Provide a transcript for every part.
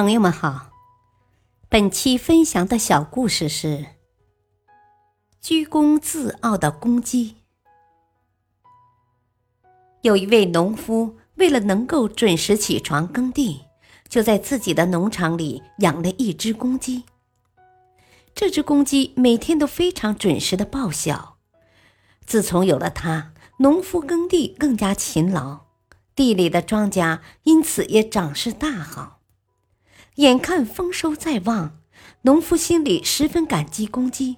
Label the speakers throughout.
Speaker 1: 朋友们好，本期分享的小故事是：居功自傲的公鸡。有一位农夫，为了能够准时起床耕地，就在自己的农场里养了一只公鸡。这只公鸡每天都非常准时的报晓。自从有了它，农夫耕地更加勤劳，地里的庄稼因此也长势大好。眼看丰收在望，农夫心里十分感激公鸡，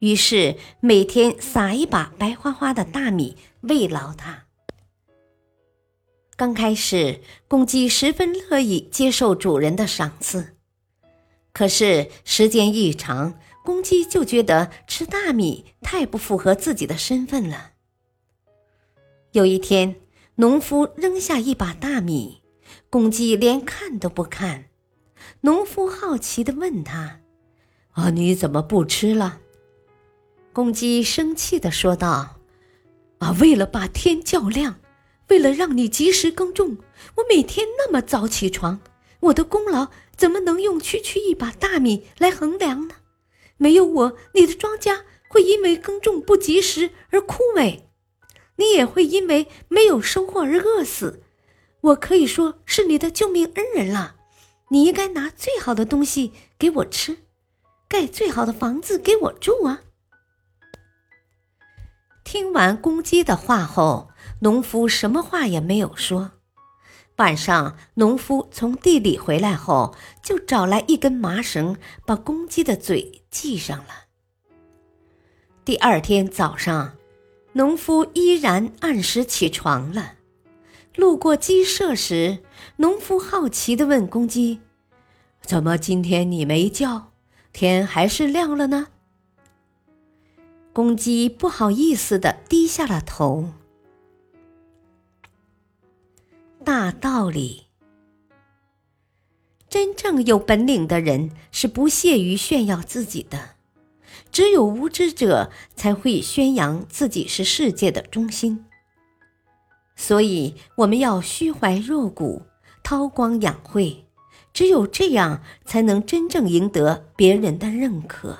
Speaker 1: 于是每天撒一把白花花的大米慰劳它。刚开始，公鸡十分乐意接受主人的赏赐，可是时间一长，公鸡就觉得吃大米太不符合自己的身份了。有一天，农夫扔下一把大米，公鸡连看都不看。农夫好奇地问他：“啊，你怎么不吃了？”公鸡生气地说道：“啊，为了把天叫亮，为了让你及时耕种，我每天那么早起床，我的功劳怎么能用区区一把大米来衡量呢？没有我，你的庄稼会因为耕种不及时而枯萎，你也会因为没有收获而饿死。我可以说是你的救命恩人了。”你应该拿最好的东西给我吃，盖最好的房子给我住啊！听完公鸡的话后，农夫什么话也没有说。晚上，农夫从地里回来后，就找来一根麻绳，把公鸡的嘴系上了。第二天早上，农夫依然按时起床了。路过鸡舍时，农夫好奇地问公鸡：“怎么今天你没叫？天还是亮了呢？”公鸡不好意思地低下了头。大道理：真正有本领的人是不屑于炫耀自己的，只有无知者才会宣扬自己是世界的中心。所以，我们要虚怀若谷，韬光养晦，只有这样，才能真正赢得别人的认可。